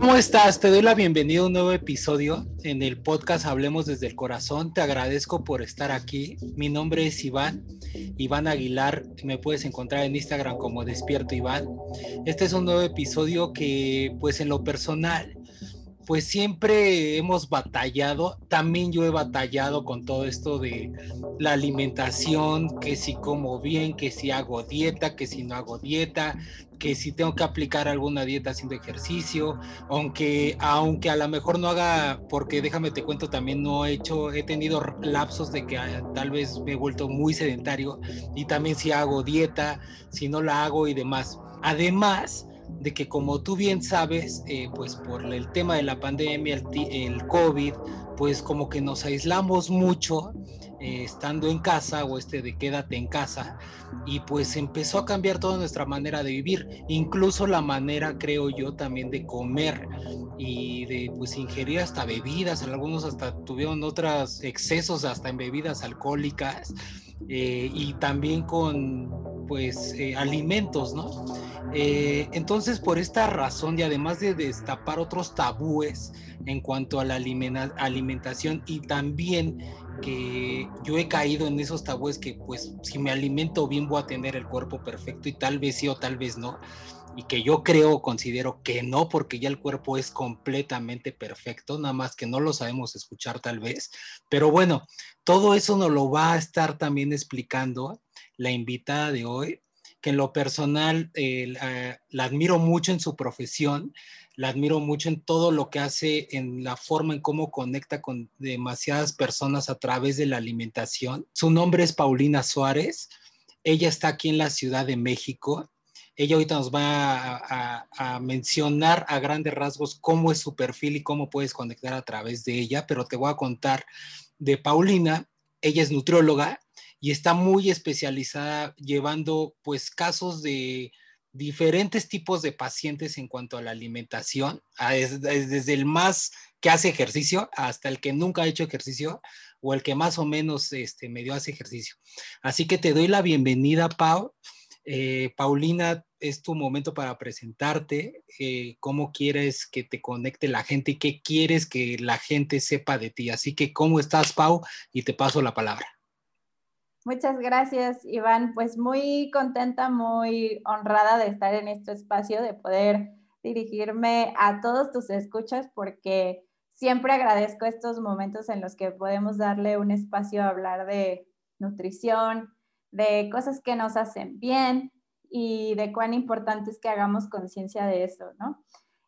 ¿Cómo estás? Te doy la bienvenida a un nuevo episodio en el podcast Hablemos desde el Corazón. Te agradezco por estar aquí. Mi nombre es Iván, Iván Aguilar. Me puedes encontrar en Instagram como Despierto Iván. Este es un nuevo episodio que, pues en lo personal, pues siempre hemos batallado, también yo he batallado con todo esto de la alimentación, que si como bien, que si hago dieta, que si no hago dieta, que si tengo que aplicar alguna dieta haciendo ejercicio, aunque, aunque a lo mejor no haga, porque déjame te cuento, también no he hecho, he tenido lapsos de que ah, tal vez me he vuelto muy sedentario y también si hago dieta, si no la hago y demás. Además, de que como tú bien sabes, eh, pues por el tema de la pandemia, el, el, COVID, pues como que nos aislamos mucho eh, estando en casa o este de quédate en casa y pues empezó a cambiar toda nuestra manera de vivir, incluso la manera creo yo también de comer y de pues ingerir hasta bebidas, algunos hasta tuvieron otros excesos hasta en bebidas alcohólicas eh, y también con pues alimentos, ¿no? Eh, entonces, por esta razón y además de destapar otros tabúes en cuanto a la alimentación y también que yo he caído en esos tabúes que pues si me alimento bien voy a tener el cuerpo perfecto y tal vez sí o tal vez no. Y que yo creo, considero que no, porque ya el cuerpo es completamente perfecto, nada más que no lo sabemos escuchar tal vez. Pero bueno, todo eso nos lo va a estar también explicando la invitada de hoy, que en lo personal eh, la, admiro mucho en su profesión, la admiro mucho en todo lo que hace, en la forma en cómo conecta con demasiadas personas a través de la alimentación. Su nombre es Paulina Suárez, ella está aquí en la Ciudad de México. Ella ahorita nos va a, a, mencionar a grandes rasgos cómo es su perfil y cómo puedes conectar a través de ella, pero te voy a contar de Paulina. Ella es nutrióloga, y está muy especializada llevando pues casos de diferentes tipos de pacientes en cuanto a la alimentación, desde el más que hace ejercicio hasta el que nunca ha hecho ejercicio o el que más o menos este, medio hace ejercicio. Así que te doy la bienvenida, Pau. Eh, Paulina, es tu momento para presentarte, eh, cómo quieres que te conecte la gente y qué quieres que la gente sepa de ti. Así que, ¿cómo estás, Pau? Y te paso la palabra. Muchas gracias, Iván. Pues muy contenta, muy honrada de estar en este espacio, de poder dirigirme a todos tus escuchas, porque siempre agradezco estos momentos en los que podemos darle un espacio a hablar de nutrición, de cosas que nos hacen bien y de cuán importante es que hagamos conciencia de eso, ¿no?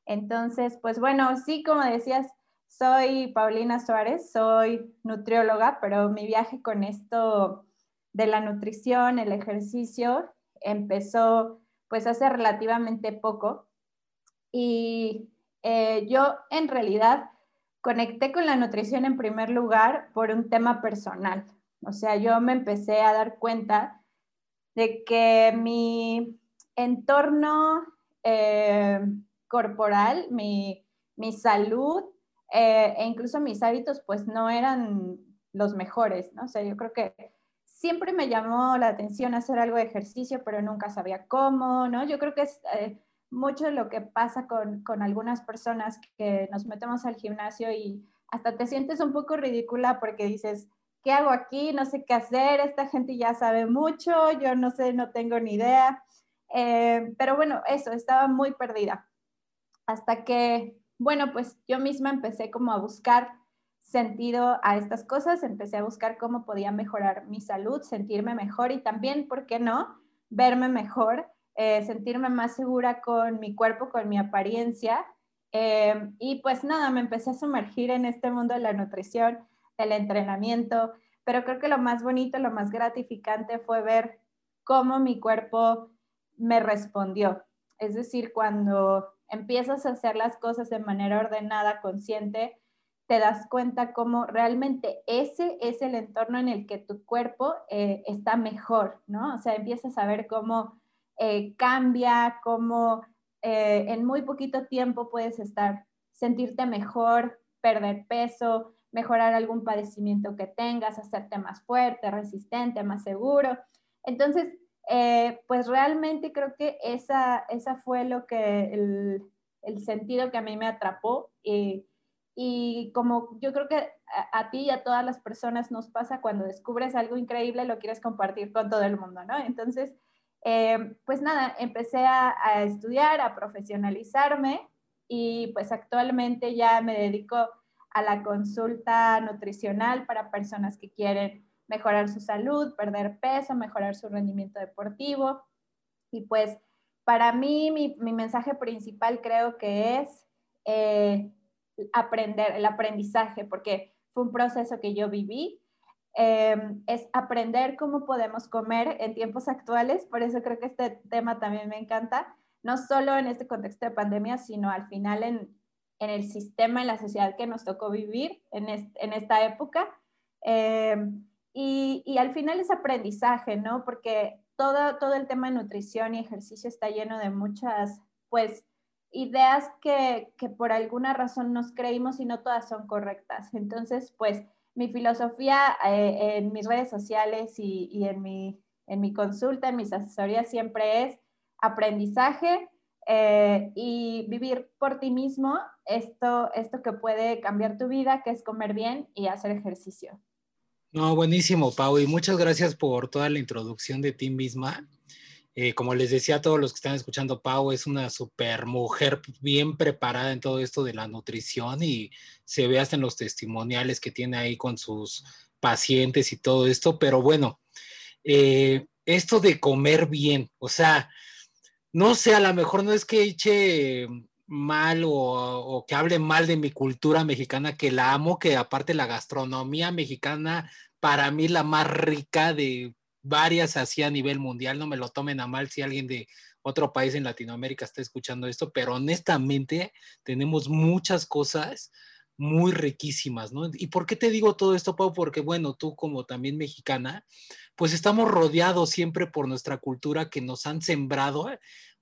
Entonces, pues bueno, sí, como decías, soy Paulina Suárez, soy nutrióloga, pero mi viaje con esto de la nutrición, el ejercicio, empezó pues hace relativamente poco. Y eh, yo en realidad conecté con la nutrición en primer lugar por un tema personal. O sea, yo me empecé a dar cuenta de que mi entorno eh, corporal, mi, salud eh, e incluso mis hábitos, pues no eran los mejores, ¿no? O sea, yo creo que siempre me llamó la atención hacer algo de ejercicio, pero nunca sabía cómo, ¿no? Yo creo que es eh, mucho lo que pasa con, con, algunas personas que nos metemos al gimnasio y hasta te sientes un poco ridícula porque dices, ¿qué hago aquí? No sé qué hacer, esta gente ya sabe mucho, yo no sé, no tengo ni idea. Eh, pero bueno, eso, estaba muy perdida. Hasta que, bueno, pues yo misma empecé como a buscar sentido a estas cosas, empecé a buscar cómo podía mejorar mi salud, sentirme mejor y también, ¿por qué no?, verme mejor, eh, sentirme más segura con mi cuerpo, con mi apariencia. Eh, y pues nada, me empecé a sumergir en este mundo de la nutrición, del entrenamiento, pero creo que lo más bonito, lo más gratificante fue ver cómo mi cuerpo me respondió. Es decir, cuando empiezas a hacer las cosas de manera ordenada, consciente, te das cuenta cómo realmente ese es el entorno en el que tu cuerpo eh, está mejor, ¿no? O sea, empiezas a ver cómo eh, cambia, cómo eh, en muy poquito tiempo puedes estar, sentirte mejor, perder peso, mejorar algún padecimiento que tengas, hacerte más fuerte, resistente, más seguro. Entonces, pues realmente creo que esa, esa fue lo que el, el sentido que a mí me atrapó. y y como yo creo que a, ti y a todas las personas nos pasa cuando descubres algo increíble, lo quieres compartir con todo el mundo, ¿no? Entonces, eh, pues nada, empecé a, a, estudiar, a profesionalizarme y pues actualmente ya me dedico a la consulta nutricional para personas que quieren mejorar su salud, perder peso, mejorar su rendimiento deportivo. Y pues para mí mi, mi mensaje principal creo que es eh, aprender, el aprendizaje, porque fue un proceso que yo viví. Eh, es aprender cómo podemos comer en tiempos actuales, por eso creo que este tema también me encanta, no solo en este contexto de pandemia, sino al final en, en el sistema, en la sociedad que nos tocó vivir en, en esta época. Eh, y, y, al final es aprendizaje, ¿no? Porque todo, todo el tema de nutrición y ejercicio está lleno de muchas, pues, ideas que, que, por alguna razón nos creímos y no todas son correctas. Entonces, pues mi filosofía eh, en mis redes sociales y, y, en, mi, en mi consulta, en mis asesorías, siempre es aprendizaje eh, y vivir por ti mismo esto, esto que puede cambiar tu vida, que es comer bien y hacer ejercicio. No, buenísimo, Pau, y muchas gracias por toda la introducción de ti misma. Eh, como les decía a todos los que están escuchando, Pau es una super mujer bien preparada en todo esto de la nutrición y se ve hasta en los testimoniales que tiene ahí con sus pacientes y todo esto. Pero bueno, eh, esto de comer bien, o sea, no sé, a lo mejor no es que eche mal o, o, que hable mal de mi cultura mexicana, que la amo, que aparte la gastronomía mexicana, para mí la más rica de varias así a nivel mundial, no me lo tomen a mal si alguien de otro país en Latinoamérica está escuchando esto, pero honestamente tenemos muchas cosas muy riquísimas, ¿no? ¿Y por qué te digo todo esto, Pau? Porque bueno, tú como también mexicana, pues estamos rodeados siempre por nuestra cultura que nos han sembrado,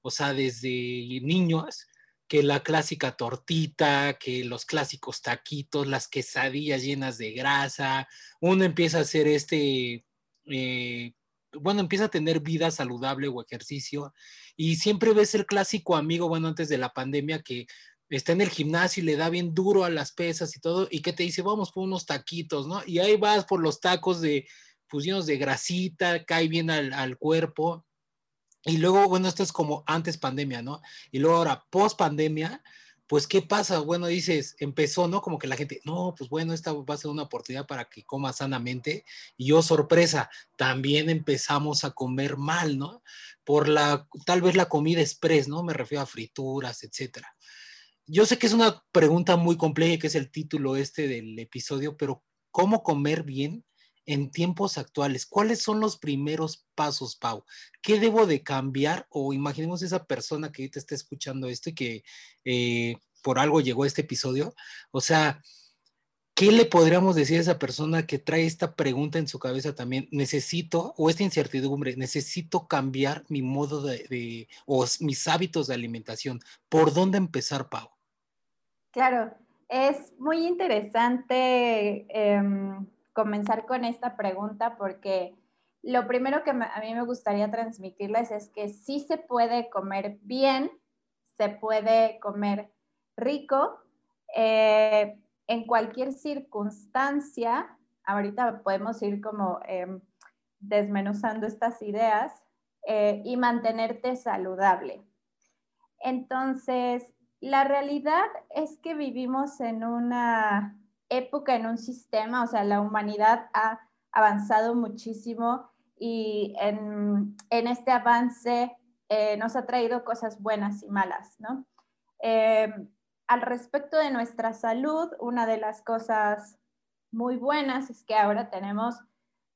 o sea, desde niños, que la clásica tortita, que los clásicos taquitos, las quesadillas llenas de grasa, uno empieza a hacer este eh, bueno, empieza a tener vida saludable o ejercicio y siempre ves el clásico amigo, bueno, antes de la pandemia que está en el gimnasio y le da bien duro a las pesas y todo y que te dice, vamos por unos taquitos, ¿no? Y ahí vas por los tacos de fusiones de grasita, cae bien al, al cuerpo. Y luego, bueno, esto es como antes pandemia, ¿no? Y luego ahora, post pandemia, pues, ¿qué pasa? Bueno, dices, empezó, ¿no? Como que la gente, no, pues bueno, esta va a ser una oportunidad para que coma sanamente. Y yo, sorpresa, también empezamos a comer mal, ¿no? Por la, tal vez la comida express, ¿no? Me refiero a frituras, etcétera. Yo sé que es una pregunta muy compleja, que es el título este del episodio, pero ¿cómo comer bien en tiempos actuales? ¿Cuáles son los primeros pasos, Pau? ¿Qué debo de cambiar? O imaginemos esa persona que te está escuchando esto y que eh, por algo llegó a este episodio. O sea, ¿qué le podríamos decir a esa persona que trae esta pregunta en su cabeza también? Necesito, o esta incertidumbre, necesito cambiar mi modo de, o mis hábitos de alimentación. ¿Por dónde empezar, Pau? Claro, es muy interesante em, comenzar con esta pregunta porque lo primero que a mí me gustaría transmitirles es que sí se puede comer bien, se puede comer rico eh, en cualquier circunstancia. Ahorita podemos ir como eh, desmenuzando estas ideas eh, y mantenerte saludable. Entonces, la realidad es que vivimos en una época, en un sistema, o sea, la humanidad ha avanzado muchísimo y en, este avance nos ha traído cosas buenas y malas, ¿no? al respecto de nuestra salud, una de las cosas muy buenas es que ahora tenemos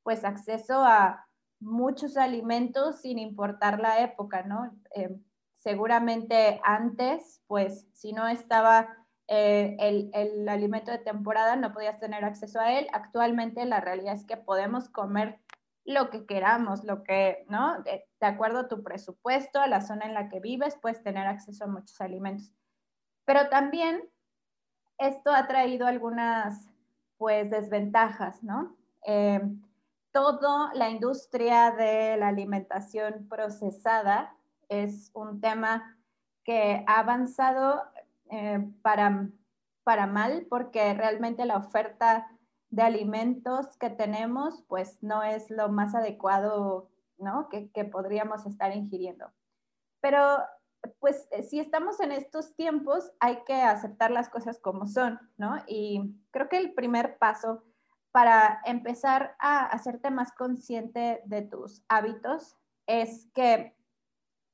pues acceso a muchos alimentos sin importar la época, ¿no? Eh, seguramente antes, pues si no estaba eh, el, el, alimento de temporada, no podías tener acceso a él. Actualmente la realidad es que podemos comer lo que queramos, lo que, ¿no? De, acuerdo a tu presupuesto, a la zona en la que vives, puedes tener acceso a muchos alimentos. Pero también esto ha traído algunas pues desventajas, ¿no? Eh, toda la industria de la alimentación procesada es un tema que ha avanzado eh, para, para mal porque realmente la oferta de alimentos que tenemos pues no es lo más adecuado ¿no? que, que podríamos estar ingiriendo. Pero pues eh, si estamos en estos tiempos hay que aceptar las cosas como son, ¿no? Y creo que el primer paso para empezar a hacerte más consciente de tus hábitos es que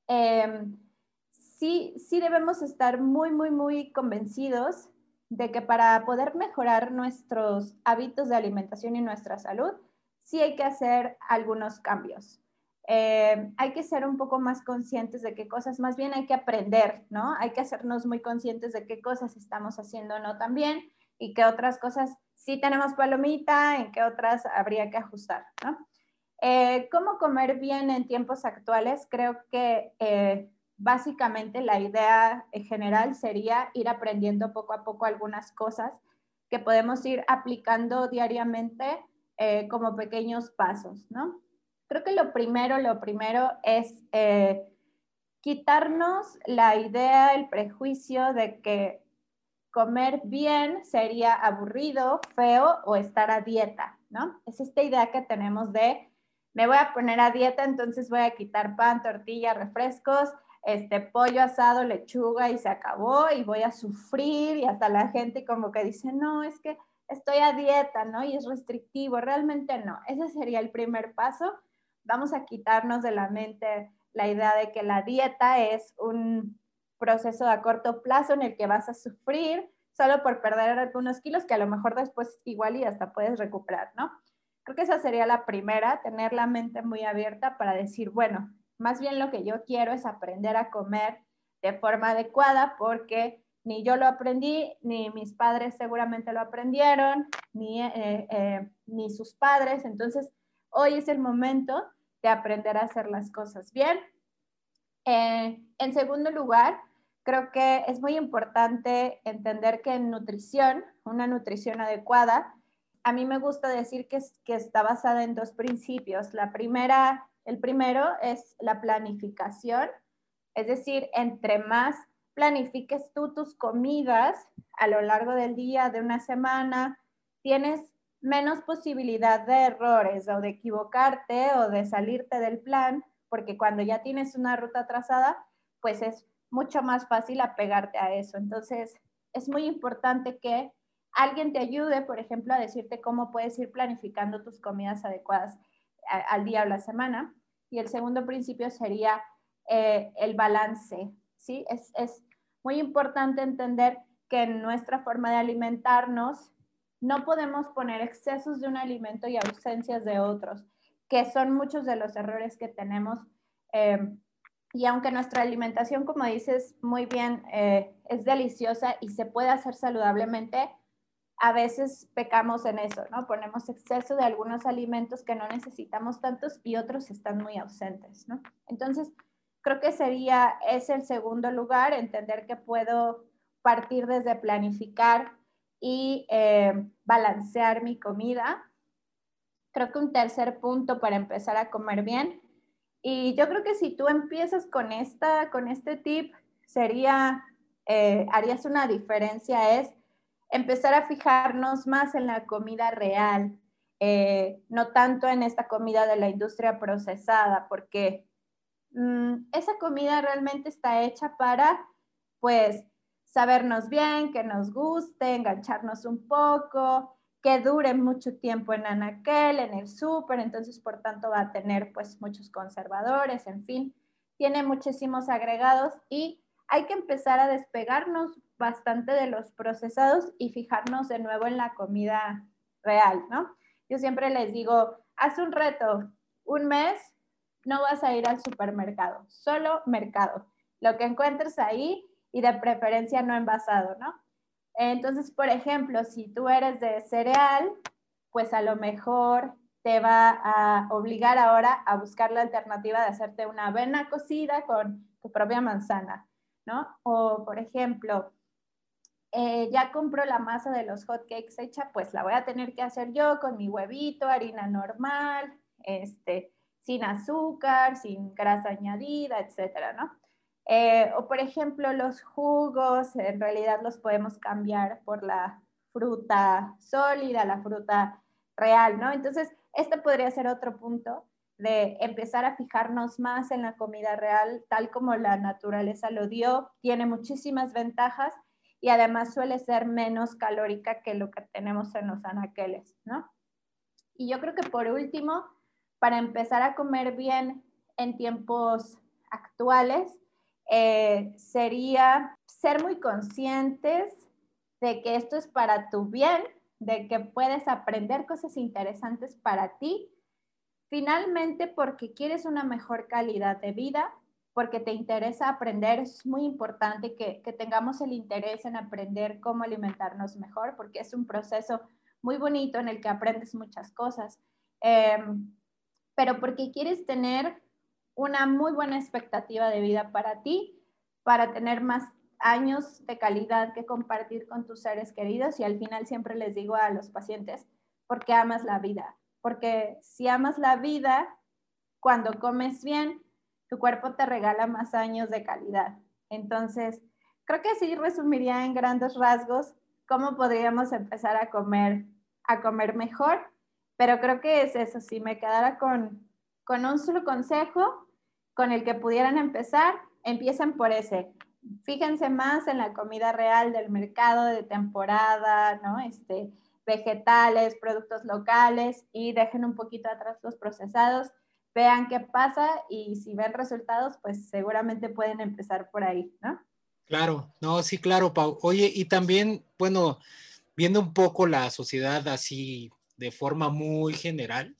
em, sí, sí debemos estar muy, muy, muy convencidos de que para poder mejorar nuestros hábitos de alimentación y nuestra salud, sí hay que hacer algunos cambios. Eh, hay que ser un poco más conscientes de qué cosas, más bien hay que aprender, ¿no? Hay que hacernos muy conscientes de qué cosas estamos haciendo no tan bien y qué otras cosas sí tenemos palomita, en qué otras habría que ajustar, ¿no? Eh, ¿Cómo comer bien en tiempos actuales? Creo que eh, básicamente la idea general sería ir aprendiendo poco a poco algunas cosas que podemos ir aplicando diariamente como pequeños pasos, ¿no? creo que lo primero, lo primero es eh, quitarnos la idea, el prejuicio de que comer bien sería aburrido, feo o estar a dieta, ¿no? Es esta idea que tenemos de, me voy a poner a dieta, entonces voy a quitar pan, tortilla, refrescos, este pollo asado, lechuga y se acabó y voy a sufrir y hasta la gente como que dice, no, es que estoy a dieta, ¿no? Y es restrictivo, realmente no. Ese sería el primer paso vamos a quitarnos de la mente la idea de que la dieta es un proceso a corto plazo en el que vas a sufrir solo por perder algunos kilos que a lo mejor después igual y hasta puedes recuperar, ¿no? Creo que esa sería la primera, tener la mente muy abierta para decir, bueno, más bien lo que yo quiero es aprender a comer de forma adecuada porque ni yo lo aprendí, ni mis padres seguramente lo aprendieron, ni, eh, eh, ni sus padres. Entonces, hoy es el momento de aprender a hacer las cosas bien. Eh, en segundo lugar, creo que es muy importante entender que en nutrición, una nutrición adecuada, a mí me gusta decir que, que está basada en dos principios. La primera, el primero es la planificación, es decir, entre más planifiques tú tus comidas a lo largo del día, de una semana, tienes menos posibilidad de errores o de equivocarte o de salirte del plan, porque cuando ya tienes una ruta trazada, pues es mucho más fácil apegarte a eso. Entonces, es muy importante que alguien te ayude, por ejemplo, a decirte cómo puedes ir planificando tus comidas adecuadas al día o la semana. Y el segundo principio sería eh, el balance, ¿sí? Es, es muy importante entender que en nuestra forma de alimentarnos no podemos poner excesos de un alimento y ausencias de otros, que son muchos de los errores que tenemos. Eh, y aunque nuestra alimentación, como dices muy bien, eh, es deliciosa y se puede hacer saludablemente, a veces pecamos en eso, ¿no? Ponemos exceso de algunos alimentos que no necesitamos tantos y otros están muy ausentes, ¿no? Entonces, creo que sería, es el segundo lugar, entender que puedo partir desde planificar y eh, balancear mi comida. Creo que un tercer punto para empezar a comer bien. Y yo creo que si tú empiezas con, esta, con este tip, sería, eh, harías una diferencia, es empezar a fijarnos más en la comida real, eh, no tanto en esta comida de la industria procesada, porque mm, esa comida realmente está hecha para, pues, sabernos bien, que nos guste, engancharnos un poco, que dure mucho tiempo en anaquel, en el súper, entonces por tanto va a tener pues muchos conservadores, en fin, tiene muchísimos agregados y hay que empezar a despegarnos bastante de los procesados y fijarnos de nuevo en la comida real, ¿no? Yo siempre les digo, haz un reto, un mes no vas a ir al supermercado, solo mercado. Lo que encuentres ahí, y de preferencia no envasado, ¿no? Entonces, por ejemplo, si tú eres de cereal, pues a lo mejor te va a obligar ahora a buscar la alternativa de hacerte una avena cocida con tu propia manzana, ¿no? O, por ejemplo, eh, ya compro la masa de los hotcakes hecha, pues la voy a tener que hacer yo con mi huevito, harina normal, este, sin azúcar, sin grasa añadida, etcétera, ¿no? Eh, o por ejemplo, los jugos, en realidad los podemos cambiar por la fruta sólida, la fruta real, ¿no? Entonces, este podría ser otro punto de empezar a fijarnos más en la comida real, tal como la naturaleza lo dio, tiene muchísimas ventajas y además suele ser menos calórica que lo que tenemos en los anaqueles, ¿no? Y yo creo que por último, para empezar a comer bien en tiempos actuales, eh, sería ser muy conscientes de que esto es para tu bien, de que puedes aprender cosas interesantes para ti, finalmente porque quieres una mejor calidad de vida, porque te interesa aprender, es muy importante que, tengamos el interés en aprender cómo alimentarnos mejor, porque es un proceso muy bonito en el que aprendes muchas cosas, em, pero porque quieres tener una muy buena expectativa de vida para ti, para tener más años de calidad que compartir con tus seres queridos y al final siempre les digo a los pacientes, porque amas la vida, porque si amas la vida, cuando comes bien, tu cuerpo te regala más años de calidad. Entonces, creo que así resumiría en grandes rasgos cómo podríamos empezar a comer, a comer mejor, pero creo que es eso, si me quedara con, con un solo consejo con el que pudieran empezar, empiecen por ese. Fíjense más en la comida real del mercado de temporada, ¿no? Este, vegetales, productos locales y dejen un poquito atrás los procesados vean qué pasa y si ven resultados, pues seguramente pueden empezar por ahí, ¿no? Claro, no, sí, claro, Pau. Oye, y también, bueno, viendo un poco la sociedad así de forma muy general,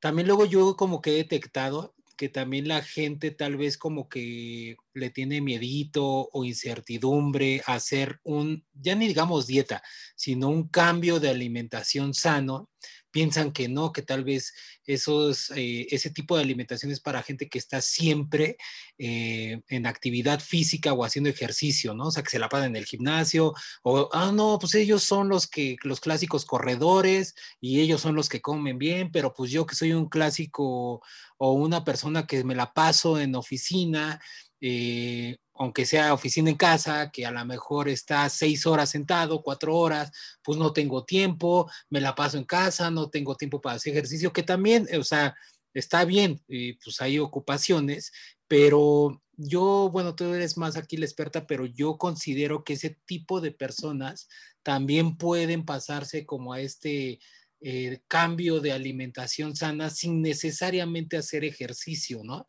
también luego yo como que he detectado que también la gente tal vez como que le tiene miedito o incertidumbre hacer un, ya ni digamos dieta, sino un cambio de alimentación sano piensan que no, que tal vez esos, eh, ese tipo de alimentación es para gente que está siempre eh, en actividad física o haciendo ejercicio, ¿no? O sea, que se la pasan en el gimnasio, o, ah, no, pues ellos son los que, los clásicos corredores y ellos son los que comen bien, pero pues yo que soy un clásico o una persona que me la paso en oficina, eh, aunque sea oficina en casa, que a lo mejor está seis horas sentado, cuatro horas, pues no tengo tiempo, me la paso en casa, no tengo tiempo para hacer ejercicio, que también, o sea, está bien, pues hay ocupaciones, pero yo, bueno, tú eres más aquí la experta, pero yo considero que ese tipo de personas también pueden pasarse como a este eh, cambio de alimentación sana sin necesariamente hacer ejercicio, ¿no?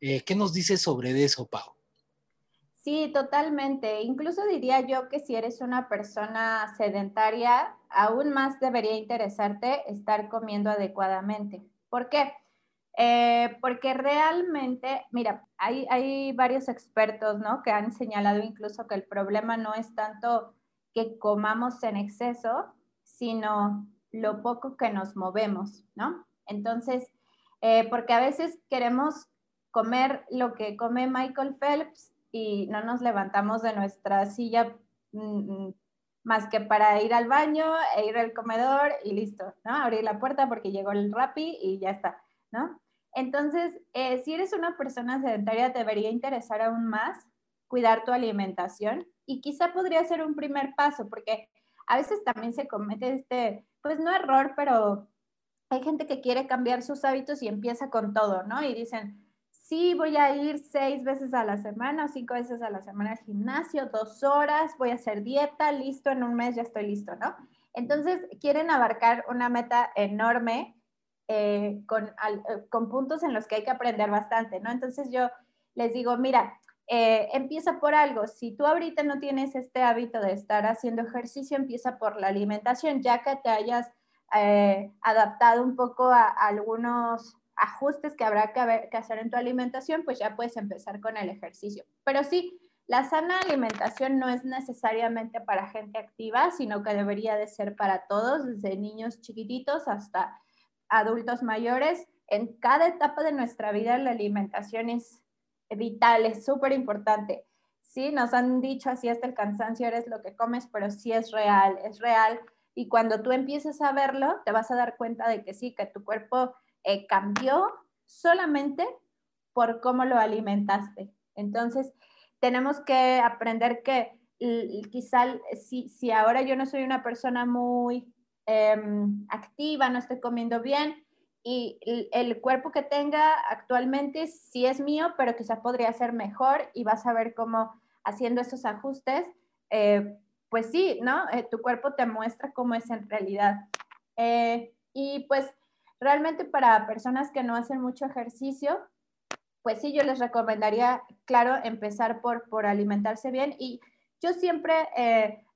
Eh, ¿Qué nos dices sobre eso, Pau? Sí, totalmente. Incluso diría yo que si eres una persona sedentaria, aún más debería interesarte estar comiendo adecuadamente. ¿Por qué? Eh, porque realmente, mira, hay, varios expertos, ¿no? Que han señalado incluso que el problema no es tanto que comamos en exceso, sino lo poco que nos movemos, ¿no? Entonces, eh, porque a veces queremos comer lo que come Michael Phelps y no nos levantamos de nuestra silla mm, mm, más que para ir al baño e ir al comedor y listo, ¿no? Abrir la puerta porque llegó el Rappi y ya está, ¿no? Entonces, eh, si eres una persona sedentaria, debería interesar aún más cuidar tu alimentación y quizá podría ser un primer paso, porque a veces también se comete este, pues no error, pero hay gente que quiere cambiar sus hábitos y empieza con todo, ¿no? Y dicen, sí voy a ir seis veces a la semana, cinco veces a la semana al gimnasio, dos horas, voy a hacer dieta, listo, en un mes ya estoy listo, ¿no? Entonces, quieren abarcar una meta enorme eh, con, eh, con, puntos en los que hay que aprender bastante, ¿no? Entonces yo les digo, mira, eh, empieza por algo. Si tú ahorita no tienes este hábito de estar haciendo ejercicio, empieza por la alimentación, ya que te hayas adaptado un poco a algunos ajustes que habrá que, hacer en tu alimentación, pues ya puedes empezar con el ejercicio. Pero sí, la sana alimentación no es necesariamente para gente activa, sino que debería de ser para todos, desde niños chiquititos hasta adultos mayores. En cada etapa de nuestra vida la alimentación es vital, es súper importante. Sí, nos han dicho así hasta el cansancio eres lo que comes, pero sí es real, es real. Y cuando tú empieces a verlo, te vas a dar cuenta de que sí, que tu cuerpo eh, cambió solamente por cómo lo alimentaste. Entonces, tenemos que aprender que quizá si, si ahora yo no soy una persona muy em, activa, no estoy comiendo bien, y el, cuerpo que tenga actualmente sí es mío, pero quizá podría ser mejor y vas a ver cómo haciendo esos ajustes, eh, pues sí, ¿no? Eh, tu cuerpo te muestra cómo es en realidad. Eh, y pues realmente para personas que no hacen mucho ejercicio, pues sí, yo les recomendaría, claro, empezar por, por alimentarse bien. Y yo siempre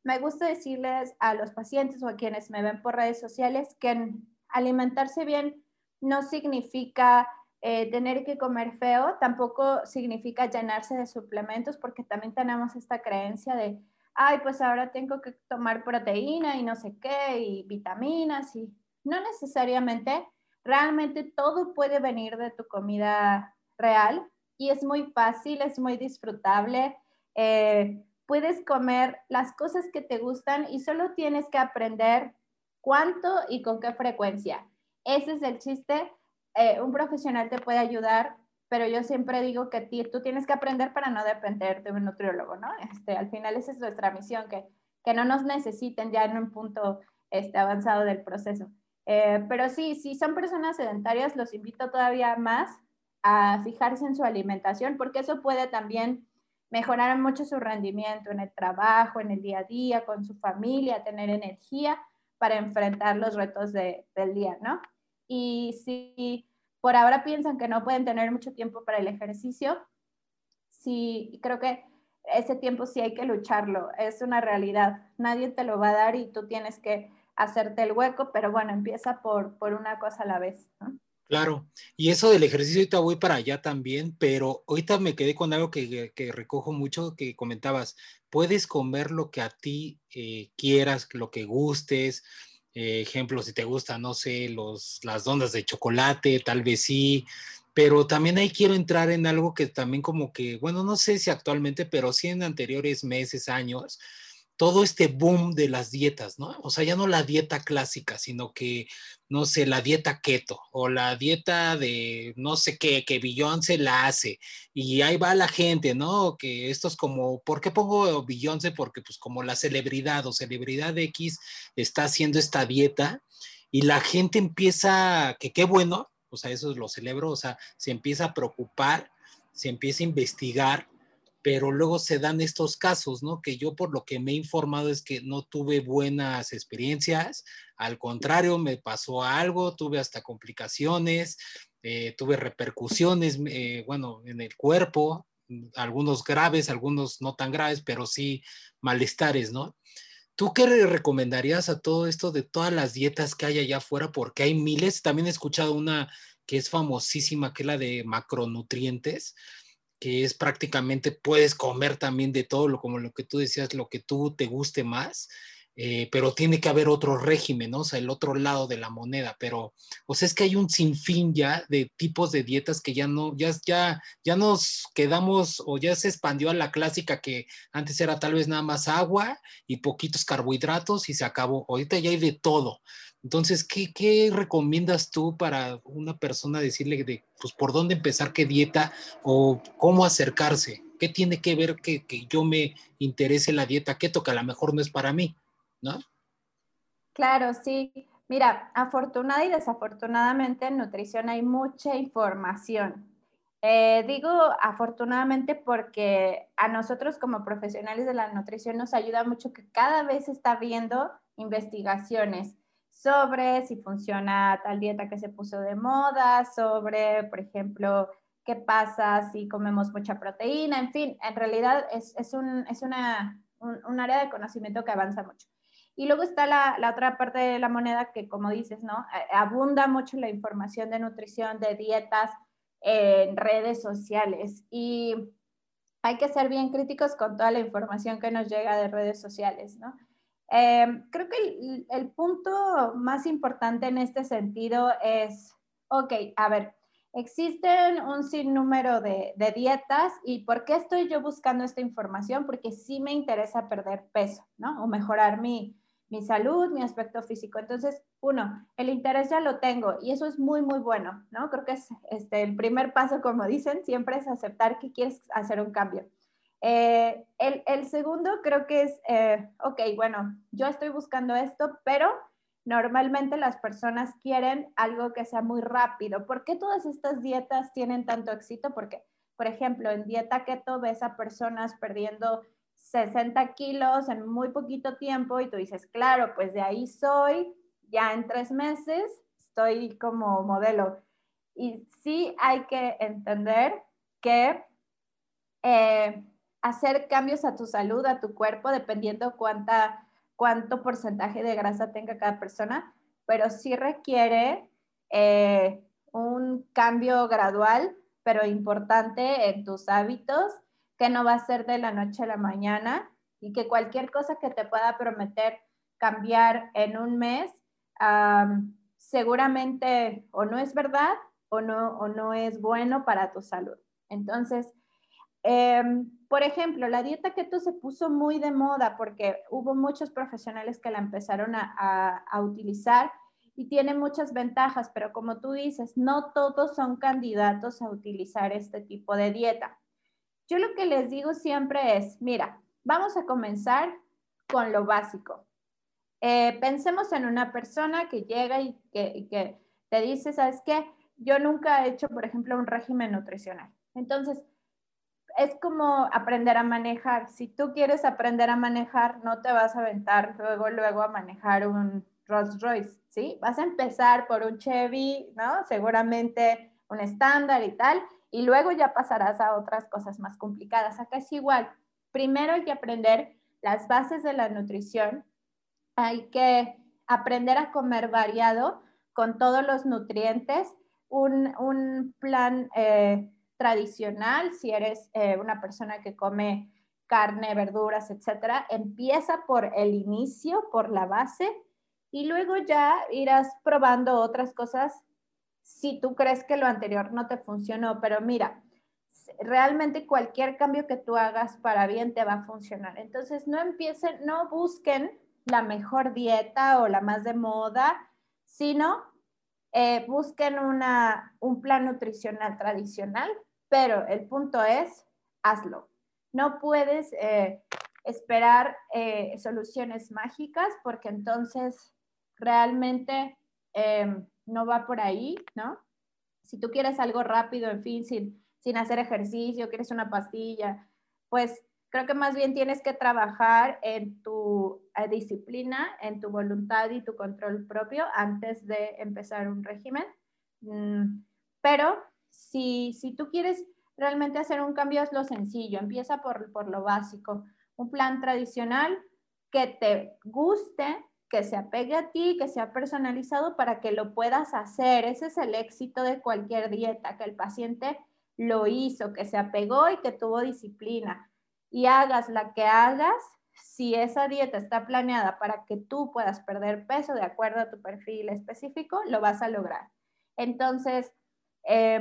me gusta decirles a los pacientes o a quienes me ven por redes sociales que alimentarse bien no significa eh, tener que comer feo, tampoco significa llenarse de suplementos, porque también tenemos esta creencia de, ay, pues ahora tengo que tomar proteína y no sé qué, y vitaminas, y no necesariamente, realmente todo puede venir de tu comida real y es muy fácil, es muy disfrutable. Eh, puedes comer las cosas que te gustan y solo tienes que aprender cuánto y con qué frecuencia. Ese es el chiste. Eh, un profesional te puede ayudar, pero yo siempre digo que tú tienes que aprender para no depender de un nutriólogo, ¿no? Este, al final esa es nuestra misión, que, que no nos necesiten ya en un punto este, avanzado del proceso. Eh, pero sí, si son personas sedentarias, los invito todavía más a fijarse en su alimentación, porque eso puede también mejorar mucho su rendimiento en el trabajo, en el día a día, con su familia, tener energía para enfrentar los retos del día, ¿no? Y si por ahora piensan que no pueden tener mucho tiempo para el ejercicio, sí, creo que ese tiempo sí hay que lucharlo, es una realidad, nadie te lo va a dar y tú tienes que hacerte el hueco, pero bueno, empieza por, por una cosa a la vez. Claro, y eso del ejercicio ahorita voy para allá también, pero ahorita me quedé con algo que, que recojo mucho, que comentabas, puedes comer lo que a ti eh, quieras, lo que gustes. Eh, ejemplo, si te gustan, no sé, los, las ondas de chocolate, tal vez sí, pero también ahí quiero entrar en algo que también como que, bueno, no sé si actualmente, pero sí en anteriores meses, años, todo este boom de las dietas, ¿no? O sea, ya no la dieta clásica, sino que, no sé, la dieta keto o la dieta de no sé qué, que Beyoncé la hace. Y ahí va la gente, ¿no? Que esto es como, ¿por qué pongo Beyoncé? Porque pues como la celebridad o celebridad X está haciendo esta dieta y la gente empieza, que qué bueno, o sea, eso lo celebro, o sea, se empieza a preocupar, se empieza a investigar pero luego se dan estos casos, ¿no? Que yo por lo que me he informado es que no tuve buenas experiencias, al contrario, me pasó algo, tuve hasta complicaciones, eh, tuve repercusiones, eh, bueno, en el cuerpo, algunos graves, algunos no tan graves, pero sí malestares, ¿no? ¿Tú qué recomendarías a todo esto de todas las dietas que hay allá afuera? Porque hay miles, también he escuchado una que es famosísima, que es la de macronutrientes que es prácticamente puedes comer también de todo, lo, como lo que tú decías, lo que tú te guste más, eh, pero tiene que haber otro régimen, ¿no? O sea, el otro lado de la moneda, pero, o sea, es que hay un sinfín ya de tipos de dietas que ya no, ya, ya, ya nos quedamos o ya se expandió a la clásica que antes era tal vez nada más agua y poquitos carbohidratos y se acabó. Ahorita ya hay de todo. Entonces, ¿qué, recomiendas tú para una persona decirle de, pues, por dónde empezar, qué dieta o cómo acercarse? ¿Qué tiene que ver que, yo me interese la dieta keto, que a lo mejor no es para mí, ¿no? Claro, sí. Mira, afortunada y desafortunadamente en nutrición hay mucha información. Eh, digo afortunadamente porque a nosotros como profesionales de la nutrición nos ayuda mucho que cada vez está viendo investigaciones sobre si funciona tal dieta que se puso de moda, sobre, por ejemplo, qué pasa si comemos mucha proteína, en fin, en realidad es, es, un, es una, un, área de conocimiento que avanza mucho. Y luego está la, la, otra parte de la moneda que, como dices, ¿no? Abunda mucho la información de nutrición, de dietas en redes sociales. Y hay que ser bien críticos con toda la información que nos llega de redes sociales, ¿no? Em, creo que el, punto más importante en este sentido es, ok, a ver, Existen un sinnúmero de, de, dietas y ¿por qué estoy yo buscando esta información? Porque sí me interesa perder peso, ¿no? O mejorar mi, mi salud, mi aspecto físico. Entonces, uno, el interés ya lo tengo y eso es muy, muy bueno, ¿no? Creo que es este, el primer paso, como dicen, siempre es aceptar que quieres hacer un cambio. Eh, el, el, segundo creo que es, eh, ok, bueno, yo estoy buscando esto, pero Normalmente las personas quieren algo que sea muy rápido. ¿Por qué todas estas dietas tienen tanto éxito? Porque, por ejemplo, en dieta keto ves a personas perdiendo 60 kilos en muy poquito tiempo y tú dices, claro, pues de ahí soy, ya en tres meses estoy como modelo. Y sí hay que entender que eh, hacer cambios a tu salud, a tu cuerpo, dependiendo cuánta cuánto porcentaje de grasa tenga cada persona, pero sí requiere eh, un cambio gradual, pero importante en tus hábitos, que no va a ser de la noche a la mañana y que cualquier cosa que te pueda prometer cambiar en un mes, seguramente o no es verdad o no, o no es bueno para tu salud. Entonces, Em, por ejemplo, la dieta keto se puso muy de moda porque hubo muchos profesionales que la empezaron a, utilizar y tiene muchas ventajas, pero como tú dices, no todos son candidatos a utilizar este tipo de dieta. Yo lo que les digo siempre es, mira, vamos a comenzar con lo básico. Eh, pensemos en una persona que llega y que, y que te dice, ¿sabes qué? Yo nunca he hecho, por ejemplo, un régimen nutricional. Entonces, es como aprender a manejar. Si tú quieres aprender a manejar, no te vas a aventar luego, luego a manejar un Rolls Royce, ¿sí? Vas a empezar por un Chevy, ¿no? Seguramente un estándar y tal, y luego ya pasarás a otras cosas más complicadas. Acá es igual. Primero hay que aprender las bases de la nutrición. Hay que aprender a comer variado con todos los nutrientes. Un, un plan... Eh, tradicional, si eres eh, una persona que come carne, verduras, etcétera, empieza por el inicio, por la base, y luego ya irás probando otras cosas si tú crees que lo anterior no te funcionó. Pero mira, realmente cualquier cambio que tú hagas para bien te va a funcionar. Entonces, no empiecen, no busquen la mejor dieta o la más de moda, sino eh, busquen una, un plan nutricional tradicional pero el punto es, hazlo. No puedes eh, esperar eh, soluciones mágicas porque entonces realmente em, no va por ahí, ¿no? Si tú quieres algo rápido, en fin, sin, sin hacer ejercicio, quieres una pastilla, pues creo que más bien tienes que trabajar en tu eh, disciplina, en tu voluntad y tu control propio antes de empezar un régimen. Mm, pero si, si tú quieres realmente hacer un cambio, es lo sencillo, empieza por, por lo básico. Un plan tradicional que te guste, que se apegue a ti, que sea personalizado para que lo puedas hacer. Ese es el éxito de cualquier dieta, que el paciente lo hizo, que se apegó y que tuvo disciplina. Y hagas la que hagas, si esa dieta está planeada para que tú puedas perder peso de acuerdo a tu perfil específico, lo vas a lograr. Entonces, eh,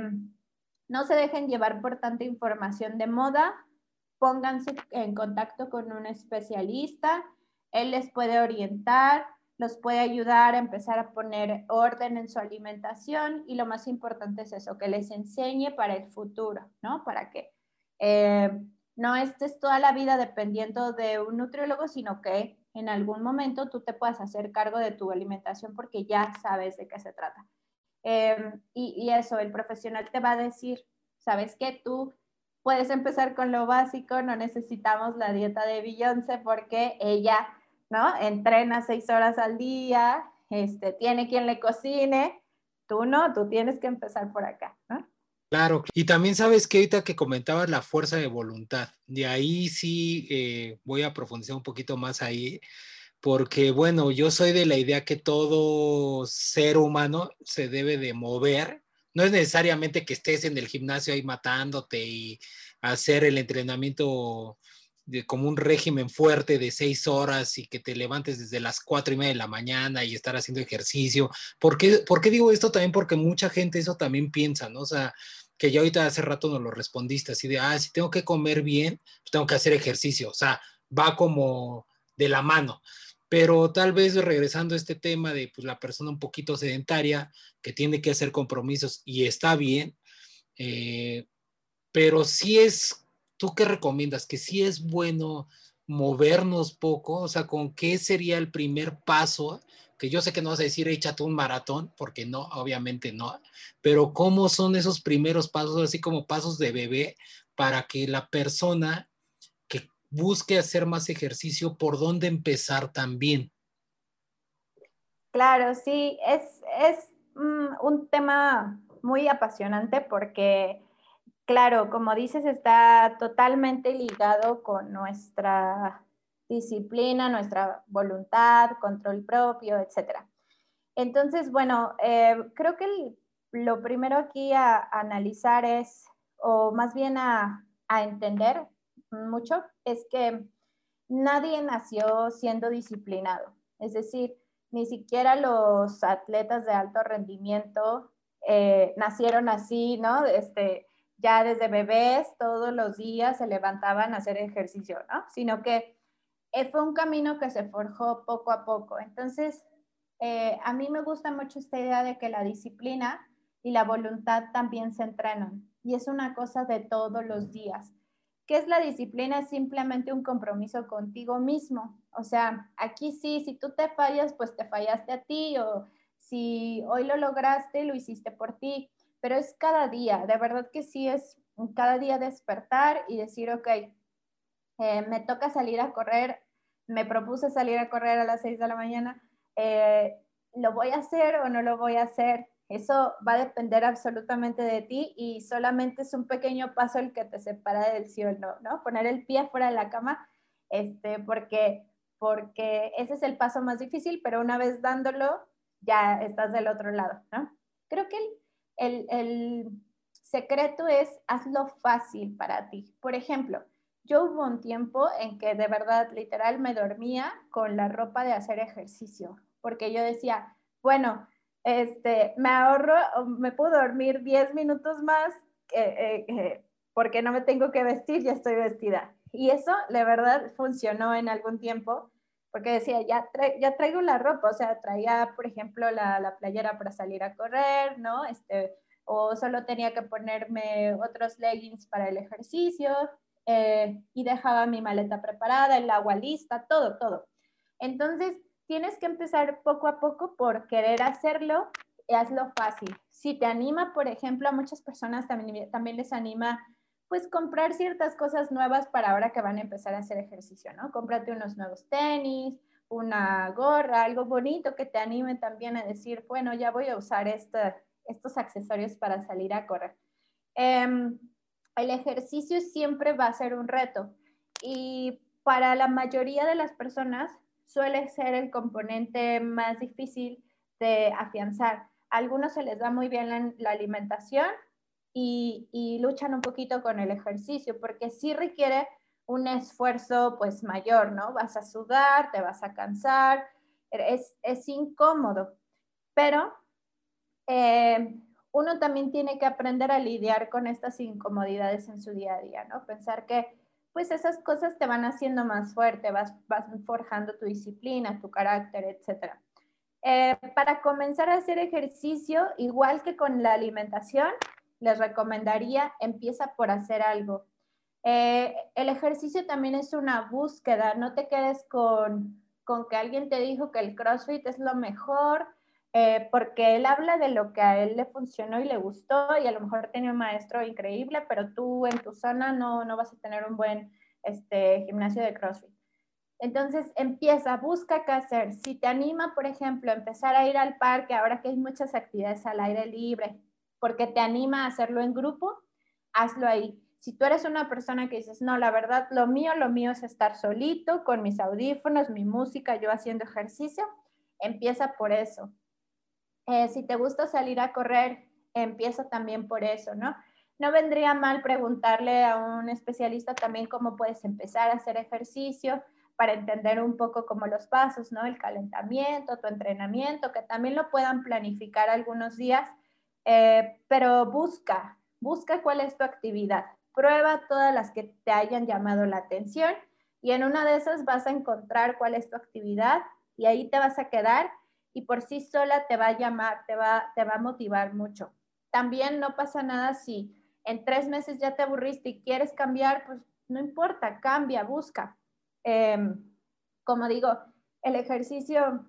no se dejen llevar por tanta información de moda, pónganse en contacto con un especialista, él les puede orientar, los puede ayudar a empezar a poner orden en su alimentación y lo más importante es eso, que les enseñe para el futuro, ¿no? Para que eh, no estés toda la vida dependiendo de un nutriólogo, sino que en algún momento tú te puedas hacer cargo de tu alimentación porque ya sabes de qué se trata. Em, y, eso, el profesional te va a decir, sabes que tú puedes empezar con lo básico, no necesitamos la dieta de Beyoncé porque ella, ¿no? Entrena seis horas al día, este, tiene quien le cocine, tú no, tú tienes que empezar por acá, ¿no? Claro, y también sabes que ahorita que comentabas la fuerza de voluntad, de ahí sí eh, voy a profundizar un poquito más ahí porque bueno, yo soy de la idea que todo ser humano se debe de mover. No es necesariamente que estés en el gimnasio ahí matándote y hacer el entrenamiento de, como un régimen fuerte de seis horas y que te levantes desde las cuatro y media de la mañana y estar haciendo ejercicio. ¿Por qué, ¿Por qué digo esto también? Porque mucha gente eso también piensa, ¿no? O sea, que ya ahorita hace rato nos lo respondiste, así de, ah, si tengo que comer bien, pues tengo que hacer ejercicio, o sea, va como de la mano. Pero tal vez regresando a este tema de pues, la persona un poquito sedentaria, que tiene que hacer compromisos y está bien, eh, pero si es, ¿tú qué recomiendas? Que si es bueno movernos poco, o sea, ¿con qué sería el primer paso que yo sé que no vas a decir échate un maratón, porque no, obviamente no, pero cómo son esos primeros pasos, así como pasos de bebé, para que la persona busque hacer más ejercicio, por dónde empezar también. Claro, sí, es, es mm, un tema muy apasionante porque, claro, como dices, está totalmente ligado con nuestra disciplina, nuestra voluntad, control propio, etc. Entonces, bueno, eh, creo que lo primero aquí a, analizar es, o más bien a, a entender mucho, es que nadie nació siendo disciplinado. Es decir, ni siquiera los atletas de alto rendimiento eh, nacieron así, ¿no? Este, ya desde bebés todos los días se levantaban a hacer ejercicio, ¿no? Sino que eh, fue un camino que se forjó poco a poco. Entonces, eh, a mí me gusta mucho esta idea de que la disciplina y la voluntad también se entrenan y es una cosa de todos los días. ¿Qué es la disciplina? Es simplemente un compromiso contigo mismo. O sea, aquí sí, si tú te fallas, pues te fallaste a ti o si hoy lo lograste, lo hiciste por ti, pero es cada día, de verdad que sí es cada día despertar y decir, ok, eh, me toca salir a correr, me propuse salir a correr a las 6 de la mañana, eh, ¿lo voy a hacer o no lo voy a hacer? Eso va a depender absolutamente de ti y solamente es un pequeño paso el que te separa del sí o no, ¿no? Poner el pie fuera de la cama, este, porque, porque ese es el paso más difícil, pero una vez dándolo, ya estás del otro lado, ¿no? Creo que el, el, el secreto es hazlo fácil para ti. Por ejemplo, yo hubo un tiempo en que de verdad, literal, me dormía con la ropa de hacer ejercicio, porque yo decía, bueno, este, me ahorro, me puedo dormir 10 minutos más eh, porque no me tengo que vestir, ya estoy vestida. Y eso, de verdad, funcionó en algún tiempo, porque decía, ya, ya traigo la ropa, o sea, traía, por ejemplo, la, la, playera para salir a correr, ¿no? Este, o solo tenía que ponerme otros leggings para el ejercicio, eh, y dejaba mi maleta preparada, el agua lista, todo, todo. Entonces, tienes que empezar poco a poco por querer hacerlo y hazlo fácil. Si te anima, por ejemplo, a muchas personas también, también les anima pues comprar ciertas cosas nuevas para ahora que van a empezar a hacer ejercicio, ¿no? Cómprate unos nuevos tenis, una gorra, algo bonito que te anime también a decir, bueno, ya voy a usar estos accesorios para salir a correr. Em, el ejercicio siempre va a ser un reto y para la mayoría de las personas suele ser el componente más difícil de afianzar. A algunos se les da muy bien la, alimentación y, luchan un poquito con el ejercicio porque sí requiere un esfuerzo pues mayor, ¿no? Vas a sudar, te vas a cansar, es, es incómodo, pero eh, uno también tiene que aprender a lidiar con estas incomodidades en su día a día, ¿no? Pensar que pues esas cosas te van haciendo más fuerte, vas, vas forjando tu disciplina, tu carácter, etc. Eh, para comenzar a hacer ejercicio, igual que con la alimentación, les recomendaría empieza por hacer algo. Eh, el ejercicio también es una búsqueda, no te quedes con, con que alguien te dijo que el CrossFit es lo mejor, eh, porque él habla de lo que a él le funcionó y le gustó y a lo mejor tenía un maestro increíble, pero tú en tu zona no, no vas a tener un buen este, gimnasio de CrossFit. Entonces empieza, busca qué hacer. Si te anima, por ejemplo, empezar a ir al parque, ahora que hay muchas actividades al aire libre, porque te anima a hacerlo en grupo, hazlo ahí. Si tú eres una persona que dices, no, la verdad, lo mío, lo mío es estar solito, con mis audífonos, mi música, yo haciendo ejercicio, empieza por eso. Eh, si te gusta salir a correr, empieza también por eso, ¿no? no vendría mal preguntarle a un especialista también cómo puedes empezar a hacer ejercicio para entender un poco como los pasos, ¿no? El calentamiento, tu entrenamiento, que también lo puedan planificar algunos días, eh, pero busca, busca cuál es tu actividad. Prueba todas las que te hayan llamado la atención y en una de esas vas a encontrar cuál es tu actividad y ahí te vas a quedar y por sí sola te va a llamar, te va, te va a motivar mucho. También no pasa nada si en tres meses ya te aburriste y quieres cambiar, pues no importa, cambia, busca. Em, como digo, el ejercicio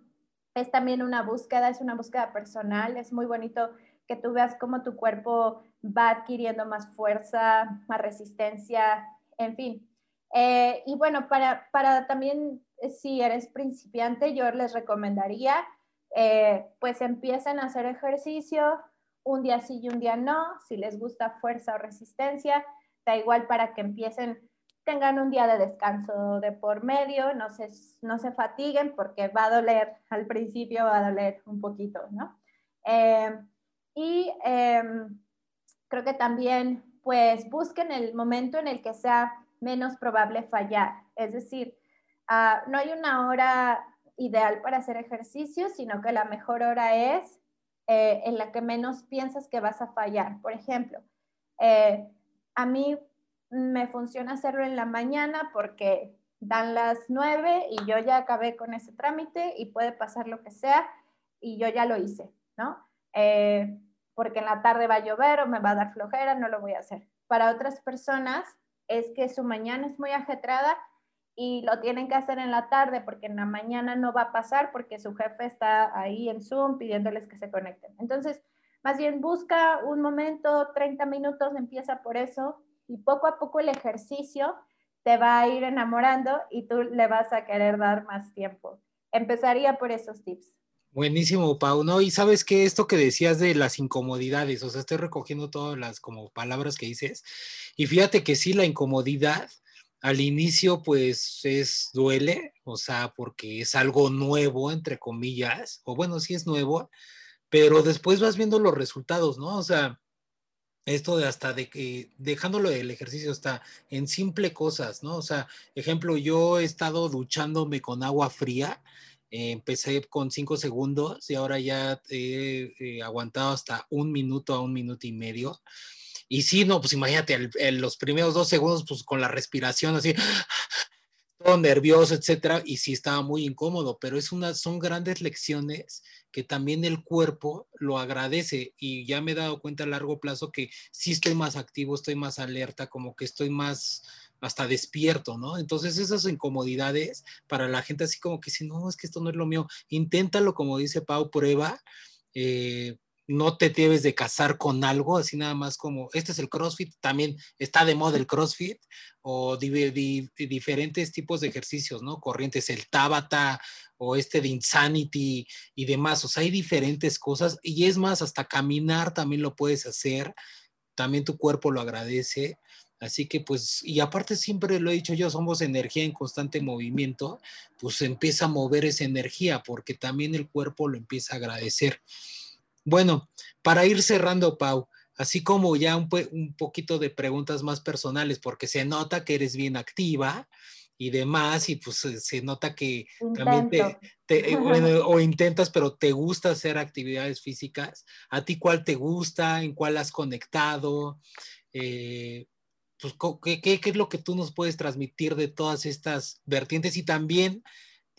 es también una búsqueda, es una búsqueda personal, es muy bonito que tú veas cómo tu cuerpo va adquiriendo más fuerza, más resistencia, en fin. Eh, y bueno, para, para también, eh, si eres principiante, yo les recomendaría, eh, pues empiecen a hacer ejercicio, un día sí y un día no, si les gusta fuerza o resistencia, da igual para que empiecen, tengan un día de descanso de por medio, no se, no se fatiguen porque va a doler, al principio va a doler un poquito, ¿no? Em, y em, creo que también, pues, busquen el momento en el que sea menos probable fallar, es decir, ah, no hay una hora ideal para hacer ejercicio, sino que la mejor hora es eh, en la que menos piensas que vas a fallar. Por ejemplo, eh, a mí me funciona hacerlo en la mañana porque dan las nueve y yo ya acabé con ese trámite y puede pasar lo que sea y yo ya lo hice, ¿no? Eh, porque en la tarde va a llover o me va a dar flojera, no lo voy a hacer. Para otras personas es que su mañana es muy ajetrada y lo tienen que hacer en la tarde porque en la mañana no va a pasar porque su jefe está ahí en Zoom pidiéndoles que se conecten. Entonces, más bien busca un momento, 30 minutos, empieza por eso y poco a poco el ejercicio te va a ir enamorando y tú le vas a querer dar más tiempo. Empezaría por esos tips. Buenísimo, Pau, ¿no? Y sabes que esto que decías de las incomodidades, o sea, estoy recogiendo todas las como palabras que dices, y fíjate que sí, la incomodidad al inicio pues es duele, o sea, porque es algo nuevo, entre comillas, o bueno, sí es nuevo, pero después vas viendo los resultados, ¿no? O sea, esto de hasta de que dejándolo del ejercicio hasta en simple cosas, ¿no? O sea, ejemplo, yo he estado duchándome con agua fría, empecé con cinco segundos y ahora ya he aguantado hasta un minuto a un minuto y medio. Y sí, no, pues imagínate, en los primeros dos segundos, pues con la respiración así, todo nervioso, etcétera, y sí estaba muy incómodo, pero es una, son grandes lecciones que también el cuerpo lo agradece y ya me he dado cuenta a largo plazo que sí estoy más activo, estoy más alerta, como que estoy más hasta despierto, ¿no? Entonces esas incomodidades para la gente así como que si no, es que esto no es lo mío, inténtalo como dice Pau, prueba. Eh, no te debes de casar con algo, así nada más como, este es el CrossFit, también está de moda el CrossFit, o diferentes tipos de ejercicios, ¿no? Corrientes, el Tabata, o este de Insanity y demás, o sea, hay diferentes cosas, y es más, hasta caminar también lo puedes hacer, también tu cuerpo lo agradece, Así que pues, y aparte siempre lo he dicho yo, somos energía en constante movimiento, pues empieza a mover esa energía porque también el cuerpo lo empieza a agradecer. Bueno, para ir cerrando, Pau, así como ya un, poquito de preguntas más personales, porque se nota que eres bien activa y demás, y pues se nota que también te, eh, o intentas, pero te gusta hacer actividades físicas. ¿A ti cuál te gusta? ¿En cuál has conectado? Eh, pues, ¿qué, qué, es lo que tú nos puedes transmitir de todas estas vertientes? Y también,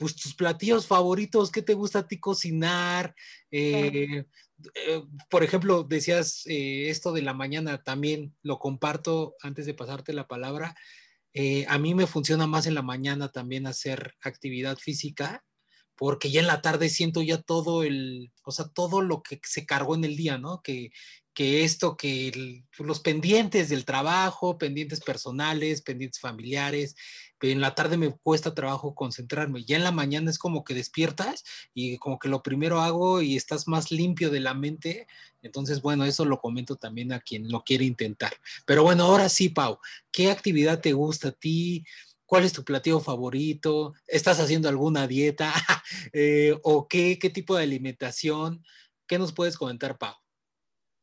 pues, tus platillos favoritos, ¿qué te gusta a ti cocinar? Eh, eh, por ejemplo, decías eh, esto de la mañana, también lo comparto antes de pasarte la palabra. A mí me funciona más en la mañana también hacer actividad física, porque ya en la tarde siento ya todo el, o sea, todo lo que se cargó en el día, ¿no? Que, que esto, que los pendientes del trabajo, pendientes personales, pendientes familiares, en la tarde me cuesta trabajo concentrarme. Ya en la mañana es como que despiertas y como que lo primero hago y estás más limpio de la mente. Entonces, bueno, eso lo comento también a quien lo quiere intentar. Pero bueno, ahora sí, Pau, ¿qué actividad te gusta a ti? ¿Cuál es tu platillo favorito? ¿Estás haciendo alguna dieta? Eh, ¿O qué, qué tipo de alimentación? ¿Qué nos puedes comentar, Pau?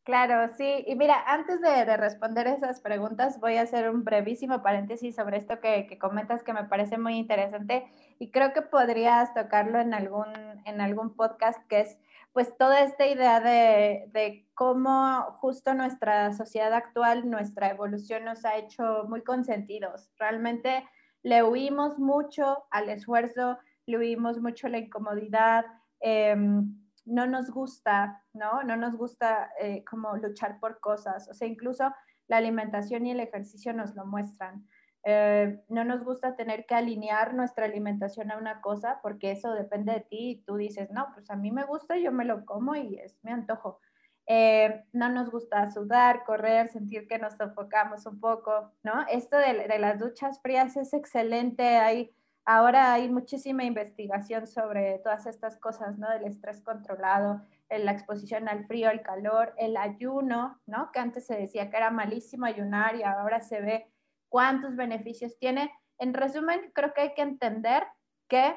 Claro, sí. Y mira, antes de, responder esas preguntas, voy a hacer un brevísimo paréntesis sobre esto que, comentas que me parece muy interesante y creo que podrías tocarlo en algún, en algún podcast, que es pues toda esta idea de, de cómo justo nuestra sociedad actual, nuestra evolución nos ha hecho muy consentidos. Realmente le huimos mucho al esfuerzo, le huimos mucho a la incomodidad. Em, no nos gusta, ¿no? No nos gusta eh, como luchar por cosas. O sea, incluso la alimentación y el ejercicio nos lo muestran. Eh, no nos gusta tener que alinear nuestra alimentación a una cosa porque eso depende de ti y tú dices, no, pues a mí me gusta, yo me lo como y es mi antojo. Eh, no nos gusta sudar, correr, sentir que nos sofocamos un poco, ¿no? Esto de, de las duchas frías es excelente, hay Ahora hay muchísima investigación sobre todas estas cosas, ¿no? Del estrés controlado, la exposición al frío, al calor, el ayuno, ¿no? Que antes se decía que era malísimo ayunar y ahora se ve cuántos beneficios tiene. En resumen, creo que hay que entender que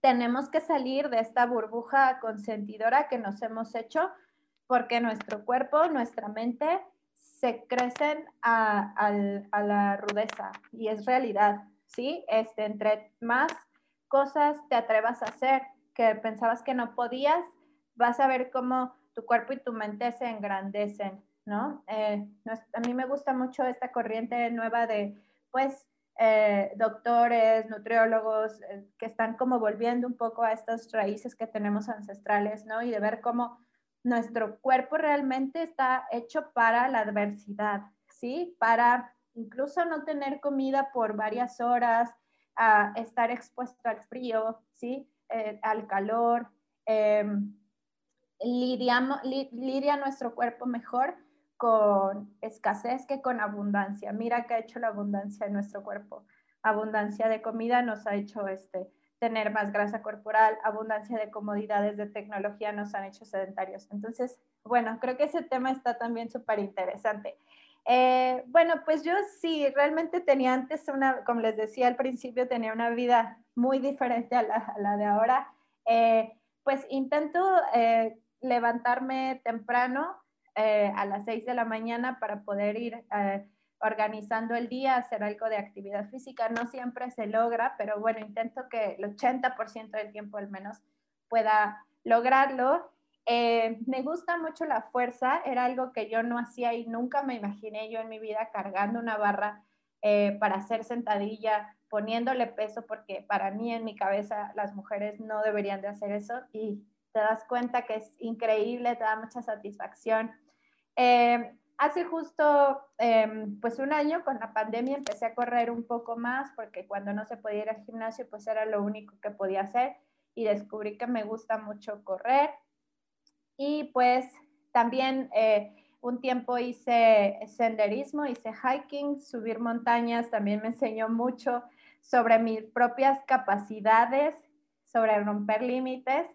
tenemos que salir de esta burbuja consentidora que nos hemos hecho porque nuestro cuerpo, nuestra mente se crecen a, a la rudeza y es realidad. ¿Sí? Este, entre más cosas te atrevas a hacer que pensabas que no podías, vas a ver cómo tu cuerpo y tu mente se engrandecen, ¿no? Eh, a mí me gusta mucho esta corriente nueva de, pues, eh, doctores, nutriólogos, eh, que están como volviendo un poco a estas raíces que tenemos ancestrales, ¿no? Y de ver cómo nuestro cuerpo realmente está hecho para la adversidad, ¿sí? Para incluso no tener comida por varias horas, estar expuesto al frío, ¿sí? Eh, al calor. Eh, lidia nuestro cuerpo mejor con escasez que con abundancia. Mira que ha hecho la abundancia en nuestro cuerpo. Abundancia de comida nos ha hecho este, tener más grasa corporal, abundancia de comodidades de tecnología nos han hecho sedentarios. Entonces, bueno, creo que ese tema está también súper interesante. Eh, bueno, pues yo sí, realmente tenía antes una, como les decía al principio, tenía una vida muy diferente a la, de ahora. Eh, pues intento eh, levantarme temprano a las 6 de la mañana para poder ir organizando el día, hacer algo de actividad física. No siempre se logra, pero bueno, intento que el 80% del tiempo al menos pueda lograrlo eh, me gusta mucho la fuerza, era algo que yo no hacía y nunca me imaginé yo en mi vida cargando una barra eh, para hacer sentadilla, poniéndole peso, porque para mí en mi cabeza las mujeres no deberían de hacer eso y te das cuenta que es increíble, te da mucha satisfacción. Eh, hace justo em, pues un año con la pandemia empecé a correr un poco más porque cuando no se podía ir al gimnasio pues era lo único que podía hacer y descubrí que me gusta mucho correr. Y pues también eh, un tiempo hice senderismo, hice hiking, subir montañas, también me enseñó mucho sobre mis propias capacidades, sobre romper límites.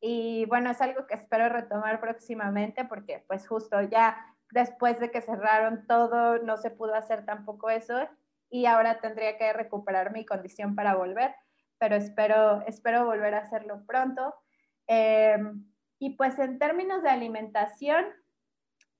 Y bueno, es algo que espero retomar próximamente porque pues justo ya después de que cerraron todo, no se pudo hacer tampoco eso y ahora tendría que recuperar mi condición para volver, pero espero, espero volver a hacerlo pronto. Eh, y pues en términos de alimentación,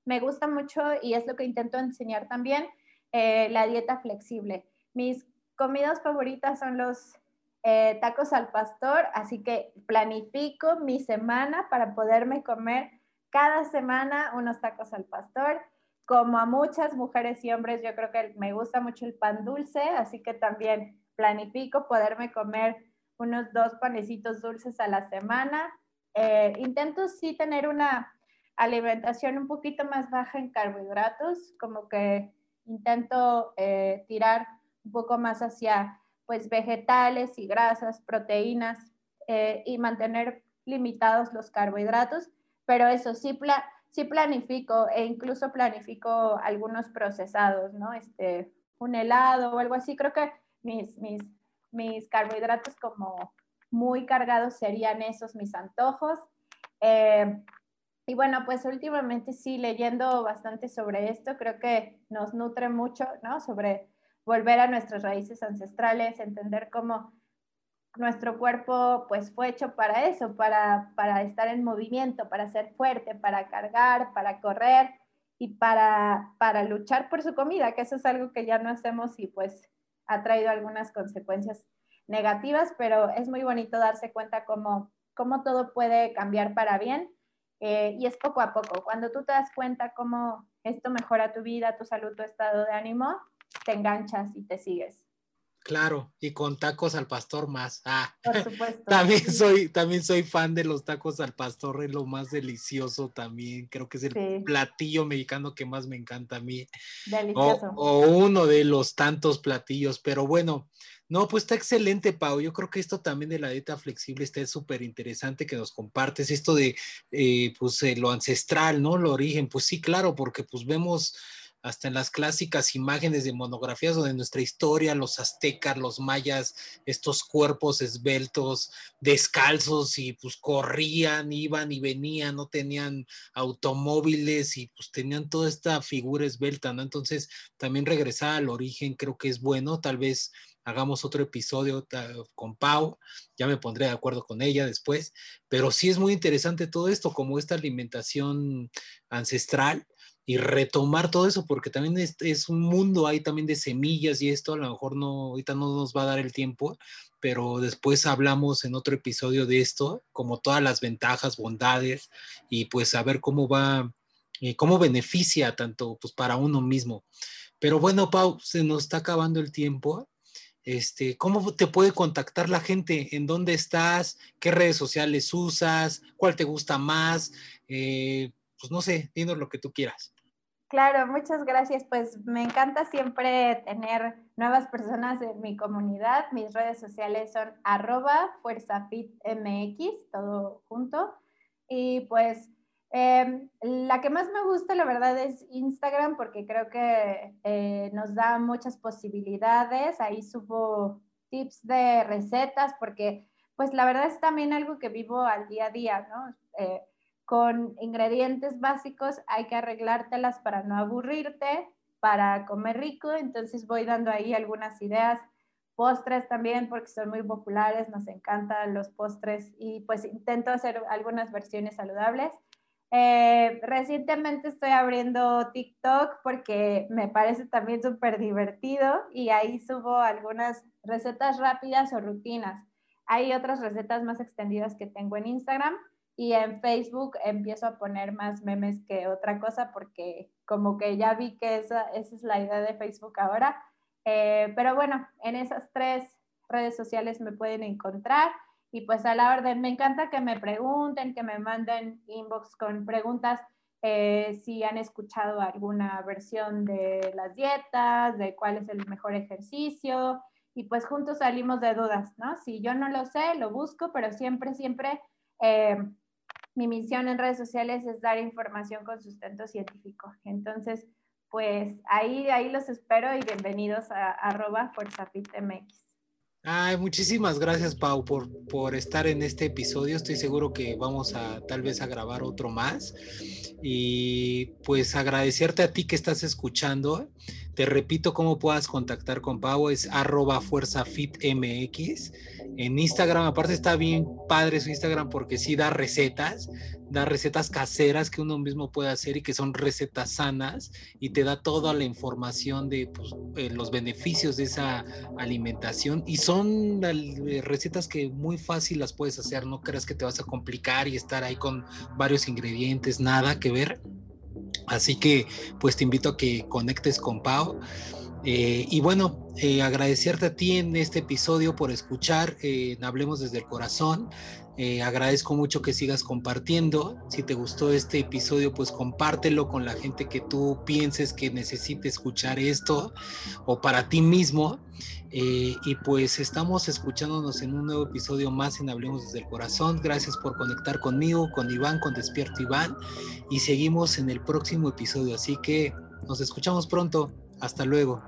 me gusta mucho y es lo que intento enseñar también, eh, la dieta flexible. Mis comidas favoritas son los eh, tacos al pastor, así que planifico mi semana para poderme comer cada semana unos tacos al pastor. Como a muchas mujeres y hombres, yo creo que me gusta mucho el pan dulce, así que también planifico poderme comer unos dos panecitos dulces a la semana eh, intento sí tener una alimentación un poquito más baja en carbohidratos, como que intento eh, tirar un poco más hacia pues vegetales y grasas, proteínas eh, y mantener limitados los carbohidratos, pero eso sí, planifico e incluso planifico algunos procesados, ¿no? Este, un helado o algo así, creo que mis, mis, mis carbohidratos como muy cargados serían esos mis antojos. Eh, y bueno, pues últimamente sí, leyendo bastante sobre esto, creo que nos nutre mucho, ¿no? Sobre volver a nuestras raíces ancestrales, entender cómo nuestro cuerpo pues fue hecho para eso, para, para estar en movimiento, para ser fuerte, para cargar, para correr y para, para luchar por su comida, que eso es algo que ya no hacemos y pues ha traído algunas consecuencias negativas, pero es muy bonito darse cuenta cómo, cómo todo puede cambiar para bien eh, y es poco a poco. Cuando tú te das cuenta cómo esto mejora tu vida, tu salud, tu estado de ánimo, te enganchas y te sigues. Claro, y con tacos al pastor más. Ah, Por supuesto. también soy, también soy fan de los tacos al pastor, es lo más delicioso también. Creo que es el platillo mexicano que más me encanta a mí. Delicioso. O, o, uno de los tantos platillos, pero bueno, no, pues está excelente, Pau. Yo creo que esto también de la dieta flexible está súper interesante que nos compartes. Esto de, eh, pues, eh, lo ancestral, ¿no? Lo origen. Pues sí, claro, porque pues vemos hasta en las clásicas imágenes de monografías o de nuestra historia, los aztecas, los mayas, estos cuerpos esbeltos, descalzos y pues corrían, iban y venían, no tenían automóviles y pues tenían toda esta figura esbelta, ¿no? Entonces, también regresar al origen creo que es bueno, tal vez hagamos otro episodio con Pau, ya me pondré de acuerdo con ella después, pero sí es muy interesante todo esto, como esta alimentación ancestral y retomar todo eso, porque también es, un mundo ahí también de semillas y esto, a lo mejor no, ahorita no nos va a dar el tiempo, pero después hablamos en otro episodio de esto, como todas las ventajas, bondades, y pues a ver cómo va, eh, cómo beneficia tanto pues para uno mismo. Pero bueno, Pau, se nos está acabando el tiempo. Este, ¿Cómo te puede contactar la gente? ¿En dónde estás? ¿Qué redes sociales usas? ¿Cuál te gusta más? Eh, pues no sé, dinos lo que tú quieras. Claro, muchas gracias. Pues me encanta siempre tener nuevas personas en mi comunidad. Mis redes sociales son arroba fuerzafitmx, todo junto. Y pues em, la que más me gusta, la verdad, es Instagram porque creo que eh, nos da muchas posibilidades. Ahí subo tips de recetas porque pues la verdad es también algo que vivo al día a día, ¿no? Eh, con ingredientes básicos hay que arreglártelas para no aburrirte, para comer rico, entonces voy dando ahí algunas ideas, postres también porque son muy populares, nos encantan los postres y pues intento hacer algunas versiones saludables. Eh, recientemente estoy abriendo TikTok porque me parece también súper divertido y ahí subo algunas recetas rápidas o rutinas. Hay otras recetas más extendidas que tengo en Instagram y en Facebook empiezo a poner más memes que otra cosa porque como que ya vi que esa, esa es la idea de Facebook ahora. Eh, pero bueno, en esas tres redes sociales me pueden encontrar y pues a la orden, me encanta que me pregunten, que me manden inbox con preguntas eh, si han escuchado alguna versión de las dietas, de cuál es el mejor ejercicio y pues juntos salimos de dudas, ¿no? Si yo no lo sé, lo busco, pero siempre, siempre... Eh, mi misión en redes sociales es dar información con sustento científico. Entonces, pues ahí, ahí los espero y bienvenidos a, arroba FuerzaFitMX. Ay, muchísimas gracias, Pau, por, por estar en este episodio. Estoy seguro que vamos a tal vez a grabar otro más. Y pues agradecerte a ti que estás escuchando. Te repito cómo puedas contactar con Pau, es arroba fuerzafitmx en Instagram. Aparte está bien padre su Instagram porque sí da recetas, da recetas caseras que uno mismo puede hacer y que son recetas sanas y te da toda la información de pues, eh, los beneficios de esa alimentación y son eh, recetas que muy fácil las puedes hacer, no creas que te vas a complicar y estar ahí con varios ingredientes, nada que ver. Así que pues te invito a que conectes con Pau. Eh, y bueno, eh, agradecerte a ti en este episodio por escuchar, eh, Hablemos desde el corazón. agradezco mucho que sigas compartiendo. Si te gustó este episodio, pues compártelo con la gente que tú pienses que necesite escuchar esto o para ti mismo. y pues estamos escuchándonos en un nuevo episodio más en Hablemos desde el Corazón. Gracias por conectar conmigo, con Iván, con Despierto Iván. Y seguimos en el próximo episodio. Así que nos escuchamos pronto. Hasta luego.